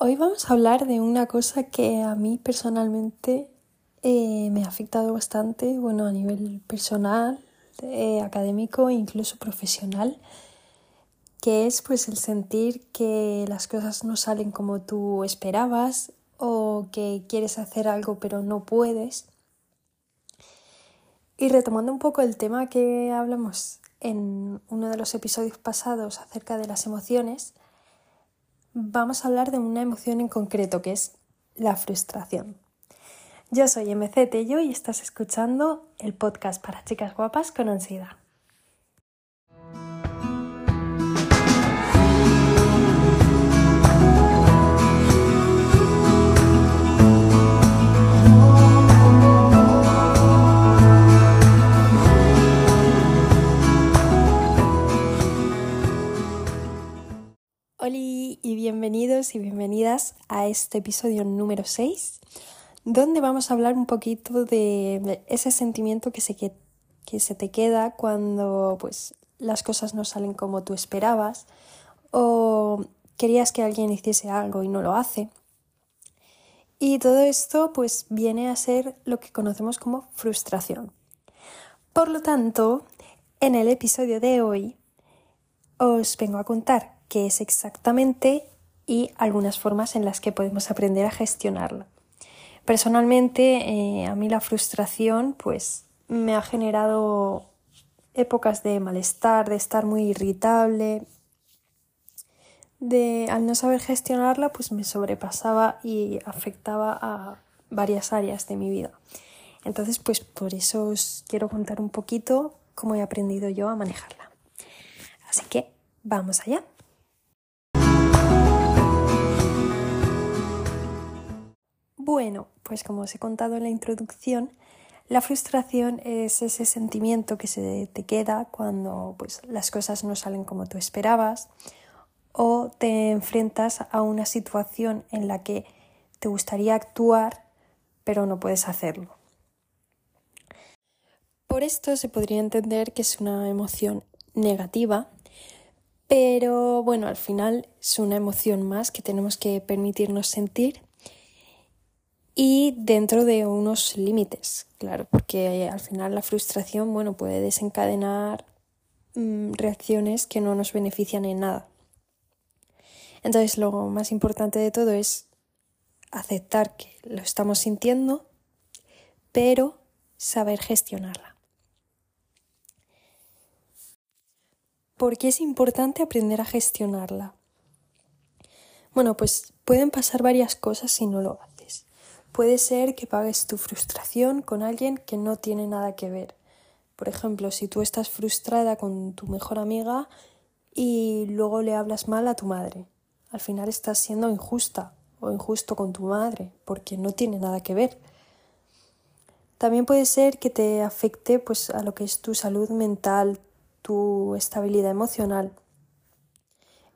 Hoy vamos a hablar de una cosa que a mí personalmente eh, me ha afectado bastante, bueno, a nivel personal, eh, académico e incluso profesional, que es pues el sentir que las cosas no salen como tú esperabas o que quieres hacer algo pero no puedes. Y retomando un poco el tema que hablamos en uno de los episodios pasados acerca de las emociones, vamos a hablar de una emoción en concreto que es la frustración. Yo soy MC Tello y estás escuchando el podcast para chicas guapas con ansiedad. Y bienvenidos y bienvenidas a este episodio número 6, donde vamos a hablar un poquito de ese sentimiento que se, que, que se te queda cuando pues, las cosas no salen como tú esperabas o querías que alguien hiciese algo y no lo hace. Y todo esto pues viene a ser lo que conocemos como frustración. Por lo tanto, en el episodio de hoy os vengo a contar qué es exactamente y algunas formas en las que podemos aprender a gestionarla. Personalmente, eh, a mí la frustración pues me ha generado épocas de malestar, de estar muy irritable, de al no saber gestionarla pues me sobrepasaba y afectaba a varias áreas de mi vida. Entonces, pues por eso os quiero contar un poquito cómo he aprendido yo a manejarla. Así que vamos allá. Bueno, pues como os he contado en la introducción, la frustración es ese sentimiento que se te queda cuando pues, las cosas no salen como tú esperabas o te enfrentas a una situación en la que te gustaría actuar pero no puedes hacerlo. Por esto se podría entender que es una emoción negativa, pero bueno, al final es una emoción más que tenemos que permitirnos sentir y dentro de unos límites, claro, porque al final la frustración, bueno, puede desencadenar mm, reacciones que no nos benefician en nada. Entonces, lo más importante de todo es aceptar que lo estamos sintiendo, pero saber gestionarla. ¿Por qué es importante aprender a gestionarla? Bueno, pues pueden pasar varias cosas si no lo haces. Puede ser que pagues tu frustración con alguien que no tiene nada que ver. Por ejemplo, si tú estás frustrada con tu mejor amiga y luego le hablas mal a tu madre, al final estás siendo injusta o injusto con tu madre porque no tiene nada que ver. También puede ser que te afecte pues a lo que es tu salud mental, tu estabilidad emocional.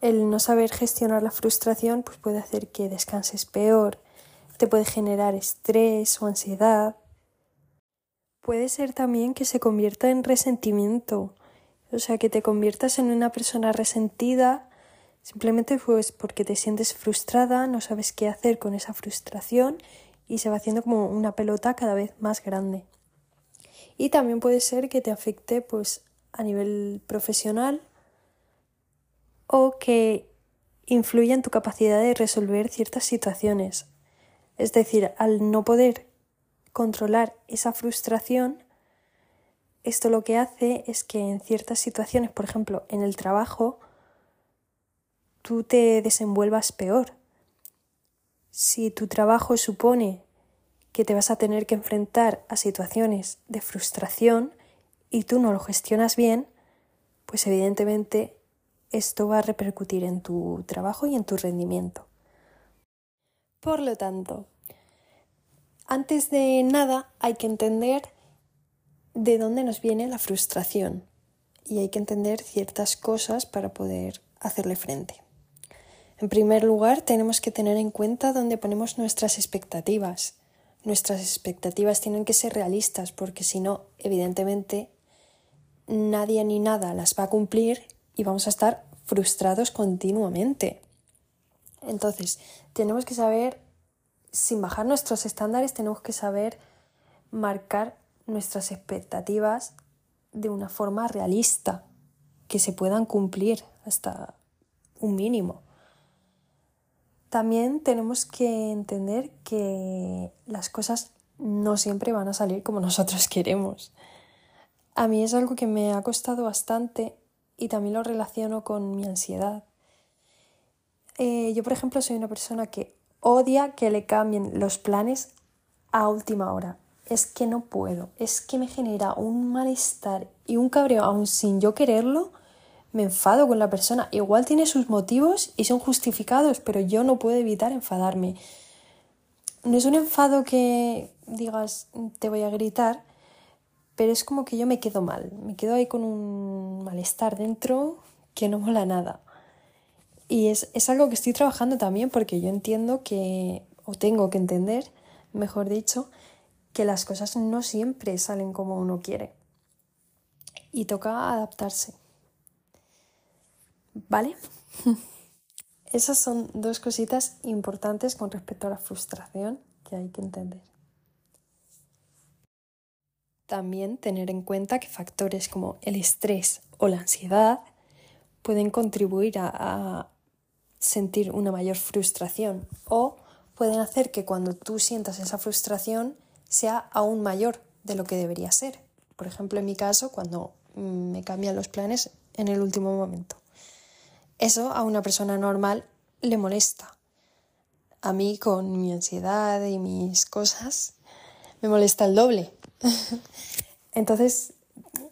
El no saber gestionar la frustración pues puede hacer que descanses peor, te puede generar estrés o ansiedad. Puede ser también que se convierta en resentimiento, o sea, que te conviertas en una persona resentida simplemente pues porque te sientes frustrada, no sabes qué hacer con esa frustración y se va haciendo como una pelota cada vez más grande. Y también puede ser que te afecte pues a nivel profesional o que influya en tu capacidad de resolver ciertas situaciones. Es decir, al no poder controlar esa frustración, esto lo que hace es que en ciertas situaciones, por ejemplo, en el trabajo, tú te desenvuelvas peor. Si tu trabajo supone que te vas a tener que enfrentar a situaciones de frustración y tú no lo gestionas bien, pues evidentemente esto va a repercutir en tu trabajo y en tu rendimiento. Por lo tanto, antes de nada hay que entender de dónde nos viene la frustración y hay que entender ciertas cosas para poder hacerle frente. En primer lugar, tenemos que tener en cuenta dónde ponemos nuestras expectativas. Nuestras expectativas tienen que ser realistas porque si no, evidentemente, nadie ni nada las va a cumplir y vamos a estar frustrados continuamente. Entonces, tenemos que saber, sin bajar nuestros estándares, tenemos que saber marcar nuestras expectativas de una forma realista, que se puedan cumplir hasta un mínimo. También tenemos que entender que las cosas no siempre van a salir como nosotros queremos. A mí es algo que me ha costado bastante y también lo relaciono con mi ansiedad. Eh, yo, por ejemplo, soy una persona que odia que le cambien los planes a última hora. Es que no puedo, es que me genera un malestar y un cabreo, aun sin yo quererlo, me enfado con la persona. Igual tiene sus motivos y son justificados, pero yo no puedo evitar enfadarme. No es un enfado que digas te voy a gritar, pero es como que yo me quedo mal, me quedo ahí con un malestar dentro que no mola nada. Y es, es algo que estoy trabajando también porque yo entiendo que, o tengo que entender, mejor dicho, que las cosas no siempre salen como uno quiere. Y toca adaptarse. ¿Vale? Esas son dos cositas importantes con respecto a la frustración que hay que entender. También tener en cuenta que factores como el estrés o la ansiedad pueden contribuir a, a sentir una mayor frustración o pueden hacer que cuando tú sientas esa frustración sea aún mayor de lo que debería ser. Por ejemplo, en mi caso, cuando me cambian los planes en el último momento. Eso a una persona normal le molesta. A mí con mi ansiedad y mis cosas me molesta el doble. Entonces,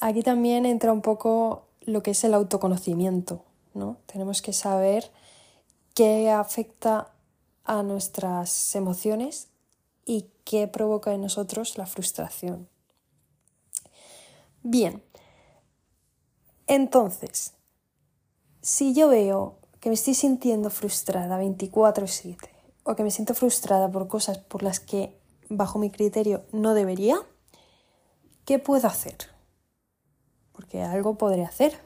aquí también entra un poco lo que es el autoconocimiento, ¿no? Tenemos que saber qué afecta a nuestras emociones y qué provoca en nosotros la frustración. Bien, entonces, si yo veo que me estoy sintiendo frustrada 24/7 o que me siento frustrada por cosas por las que bajo mi criterio no debería, ¿qué puedo hacer? Porque algo podré hacer.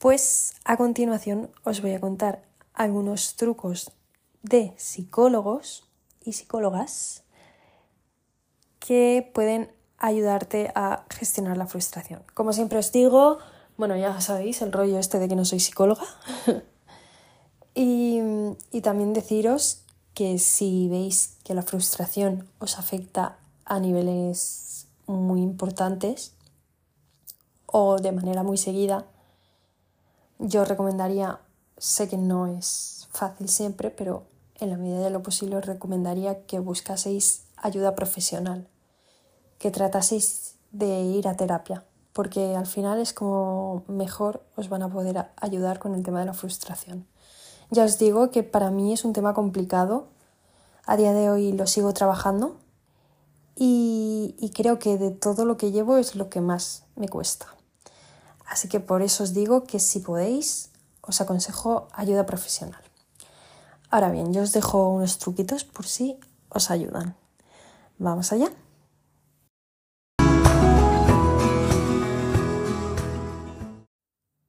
Pues a continuación os voy a contar algunos trucos de psicólogos y psicólogas que pueden ayudarte a gestionar la frustración. Como siempre os digo, bueno, ya sabéis el rollo este de que no soy psicóloga. y, y también deciros que si veis que la frustración os afecta a niveles muy importantes o de manera muy seguida, yo recomendaría, sé que no es fácil siempre, pero en la medida de lo posible os recomendaría que buscaseis ayuda profesional, que trataseis de ir a terapia porque al final es como mejor os van a poder ayudar con el tema de la frustración. Ya os digo que para mí es un tema complicado, a día de hoy lo sigo trabajando y, y creo que de todo lo que llevo es lo que más me cuesta. Así que por eso os digo que si podéis, os aconsejo ayuda profesional. Ahora bien, yo os dejo unos truquitos por si os ayudan. Vamos allá.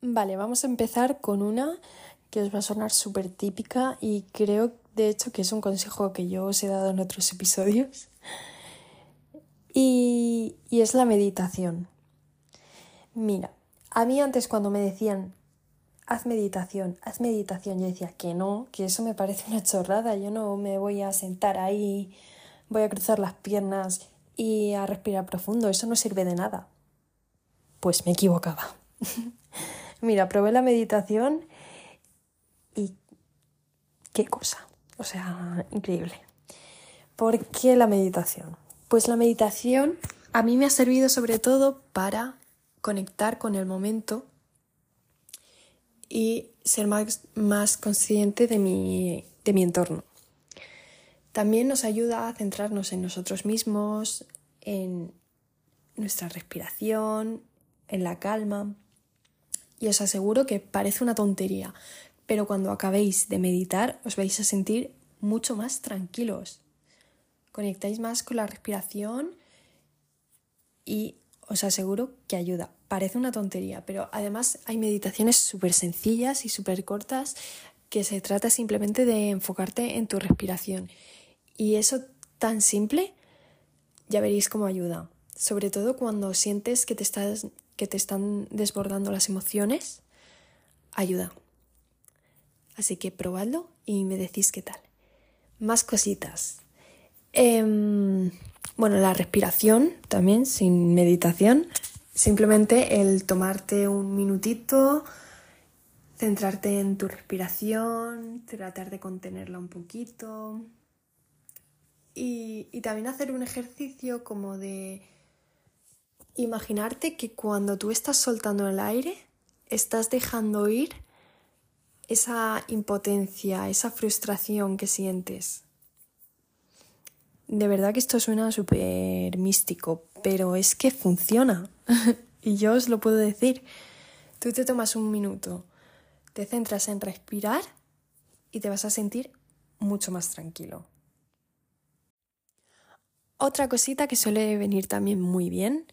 Vale, vamos a empezar con una que os va a sonar súper típica y creo de hecho que es un consejo que yo os he dado en otros episodios. Y, y es la meditación. Mira, a mí antes cuando me decían haz meditación, haz meditación, yo decía que no, que eso me parece una chorrada, yo no me voy a sentar ahí, voy a cruzar las piernas y a respirar profundo, eso no sirve de nada. Pues me equivocaba. Mira, probé la meditación y qué cosa. O sea, increíble. ¿Por qué la meditación? Pues la meditación a mí me ha servido sobre todo para conectar con el momento y ser más, más consciente de mi, de mi entorno. También nos ayuda a centrarnos en nosotros mismos, en nuestra respiración, en la calma y os aseguro que parece una tontería, pero cuando acabéis de meditar os vais a sentir mucho más tranquilos. Conectáis más con la respiración y os aseguro que ayuda. Parece una tontería, pero además hay meditaciones súper sencillas y súper cortas que se trata simplemente de enfocarte en tu respiración. Y eso tan simple, ya veréis cómo ayuda. Sobre todo cuando sientes que te, estás, que te están desbordando las emociones, ayuda. Así que probadlo y me decís qué tal. Más cositas. Em, bueno, la respiración también, sin meditación. Simplemente el tomarte un minutito, centrarte en tu respiración, tratar de contenerla un poquito. Y, y también hacer un ejercicio como de imaginarte que cuando tú estás soltando el aire, estás dejando ir esa impotencia, esa frustración que sientes. De verdad que esto suena súper místico, pero es que funciona. y yo os lo puedo decir. Tú te tomas un minuto, te centras en respirar y te vas a sentir mucho más tranquilo. Otra cosita que suele venir también muy bien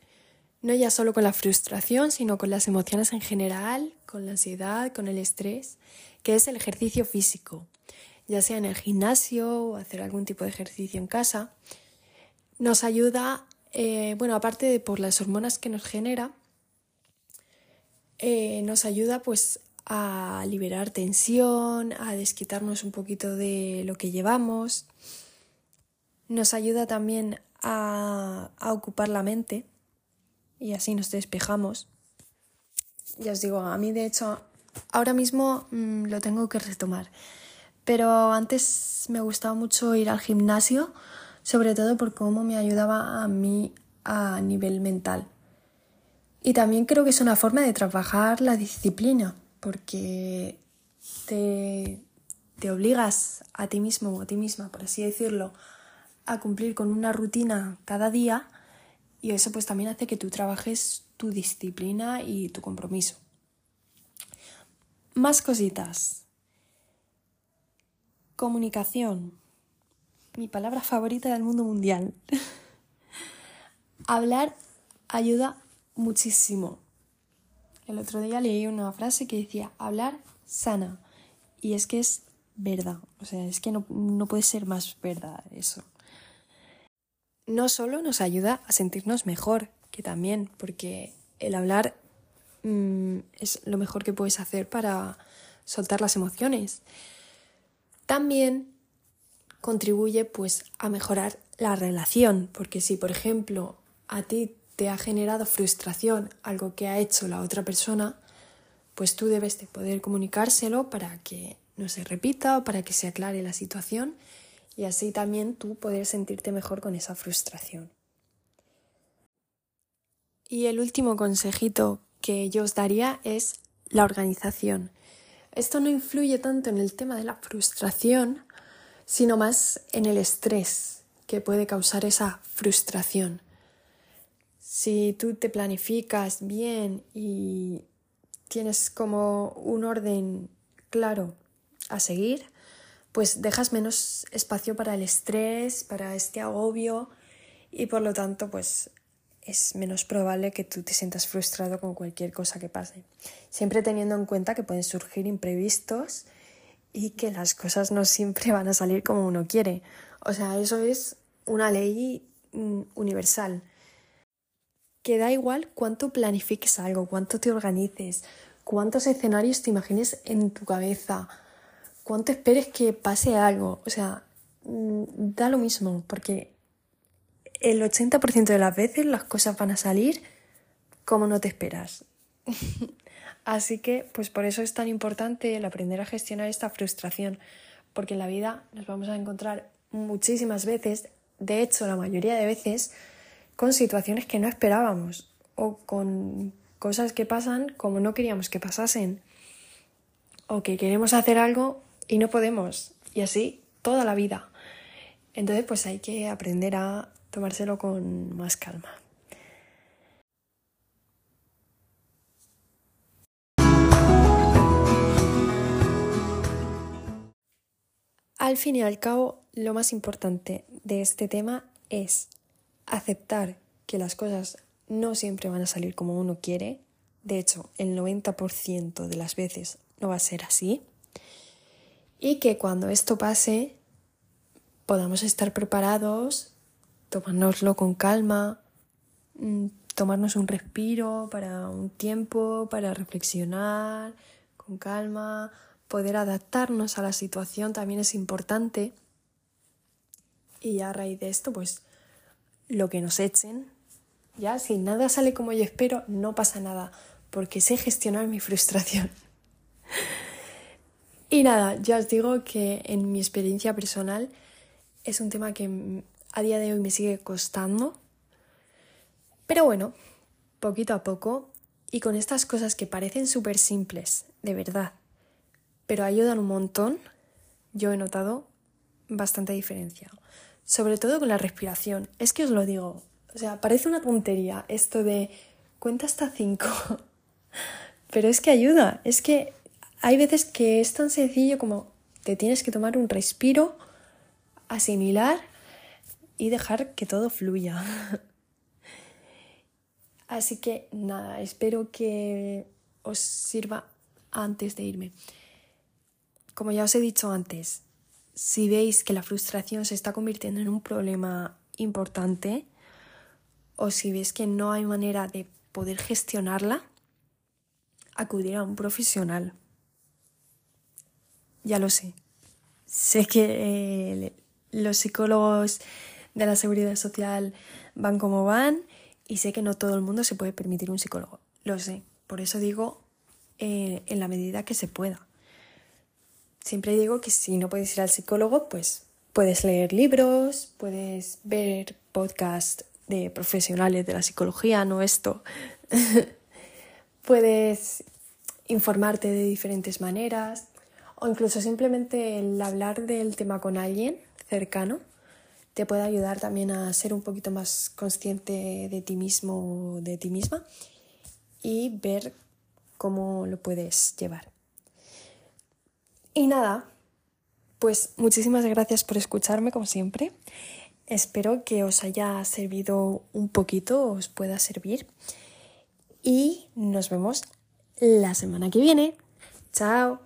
no ya solo con la frustración, sino con las emociones en general, con la ansiedad, con el estrés, que es el ejercicio físico, ya sea en el gimnasio o hacer algún tipo de ejercicio en casa. Nos ayuda, eh, bueno, aparte de por las hormonas que nos genera, eh, nos ayuda pues a liberar tensión, a desquitarnos un poquito de lo que llevamos. Nos ayuda también a ocupar la mente y así nos despejamos. Ya os digo, a mí de hecho ahora mismo mm, lo tengo que retomar. Pero antes me gustaba mucho ir al gimnasio, sobre todo por cómo me ayudaba a mí a nivel mental. Y también creo que es una forma de trabajar la disciplina, porque te, te obligas a ti mismo o a ti misma, por así decirlo, a cumplir con una rutina cada día y eso pues también hace que tú trabajes tu disciplina y tu compromiso. Más cositas. Comunicación. Mi palabra favorita del mundo mundial. Hablar ayuda muchísimo. El otro día leí una frase que decía, hablar sana. Y es que es verdad. O sea, es que no, no puede ser más verdad eso no solo nos ayuda a sentirnos mejor, que también, porque el hablar mm, es lo mejor que puedes hacer para soltar las emociones. También contribuye pues a mejorar la relación, porque si por ejemplo a ti te ha generado frustración algo que ha hecho la otra persona, pues tú debes de poder comunicárselo para que no se repita o para que se aclare la situación y así también tú poder sentirte mejor con esa frustración. Y el último consejito que yo os daría es la organización. Esto no influye tanto en el tema de la frustración, sino más en el estrés que puede causar esa frustración. Si tú te planificas bien y tienes como un orden claro a seguir, pues dejas menos espacio para el estrés, para este agobio y por lo tanto pues es menos probable que tú te sientas frustrado con cualquier cosa que pase. Siempre teniendo en cuenta que pueden surgir imprevistos y que las cosas no siempre van a salir como uno quiere. O sea, eso es una ley mm, universal. Que da igual cuánto planifiques algo, cuánto te organices, cuántos escenarios te imagines en tu cabeza, cuánto esperes que pase algo. O sea, mm, da lo mismo, porque el 80% de las veces las cosas van a salir como no te esperas. Así que, pues por eso es tan importante el aprender a gestionar esta frustración, porque en la vida nos vamos a encontrar muchísimas veces, de hecho la mayoría de veces, con situaciones que no esperábamos o con cosas que pasan como no queríamos que pasasen o que queremos hacer algo y no podemos. Y así toda la vida. Entonces pues hay que aprender a tomárselo con más calma. Al fin y al cabo, lo más importante de este tema es aceptar que las cosas no siempre van a salir como uno quiere. De hecho, el 90% de las veces no va a ser así y que cuando esto pase podamos estar preparados, tomárnoslo con calma, mm, tomarnos un respiro para un tiempo, para reflexionar con calma, poder adaptarnos a la situación también es importante. Y a raíz de esto, pues lo que nos echen, ya si nada sale como yo espero, no pasa nada, porque sé gestionar mi frustración. y nada, ya os digo que en mi experiencia personal es un tema que a día de hoy me sigue costando. Pero bueno, poquito a poco y con estas cosas que parecen súper simples, de verdad, pero ayudan un montón, yo he notado bastante diferencia. Sobre todo con la respiración. Es que os lo digo, o sea, parece una tontería esto de cuenta hasta cinco, pero es que ayuda, es que hay veces que es tan sencillo como te tienes que tomar un respiro, asimilar y dejar que todo fluya. Así que nada, espero que os sirva antes de irme. Como ya os he dicho antes, si veis que la frustración se está convirtiendo en un problema importante o si veis que no hay manera de poder gestionarla, acudir a un profesional. Ya lo sé. Sé que eh, los psicólogos de la seguridad social van como van y sé que no todo el mundo se puede permitir un psicólogo. Lo sé. Por eso digo eh, en la medida que se pueda. Siempre digo que si no puedes ir al psicólogo, pues puedes leer libros, puedes ver podcasts de profesionales de la psicología, no esto. puedes informarte de diferentes maneras o incluso simplemente el hablar del tema con alguien cercano te puede ayudar también a ser un poquito más consciente de ti mismo o de ti misma y ver cómo lo puedes llevar. Y nada, pues muchísimas gracias por escucharme como siempre. Espero que os haya servido un poquito, os pueda servir. Y nos vemos la semana que viene. Chao.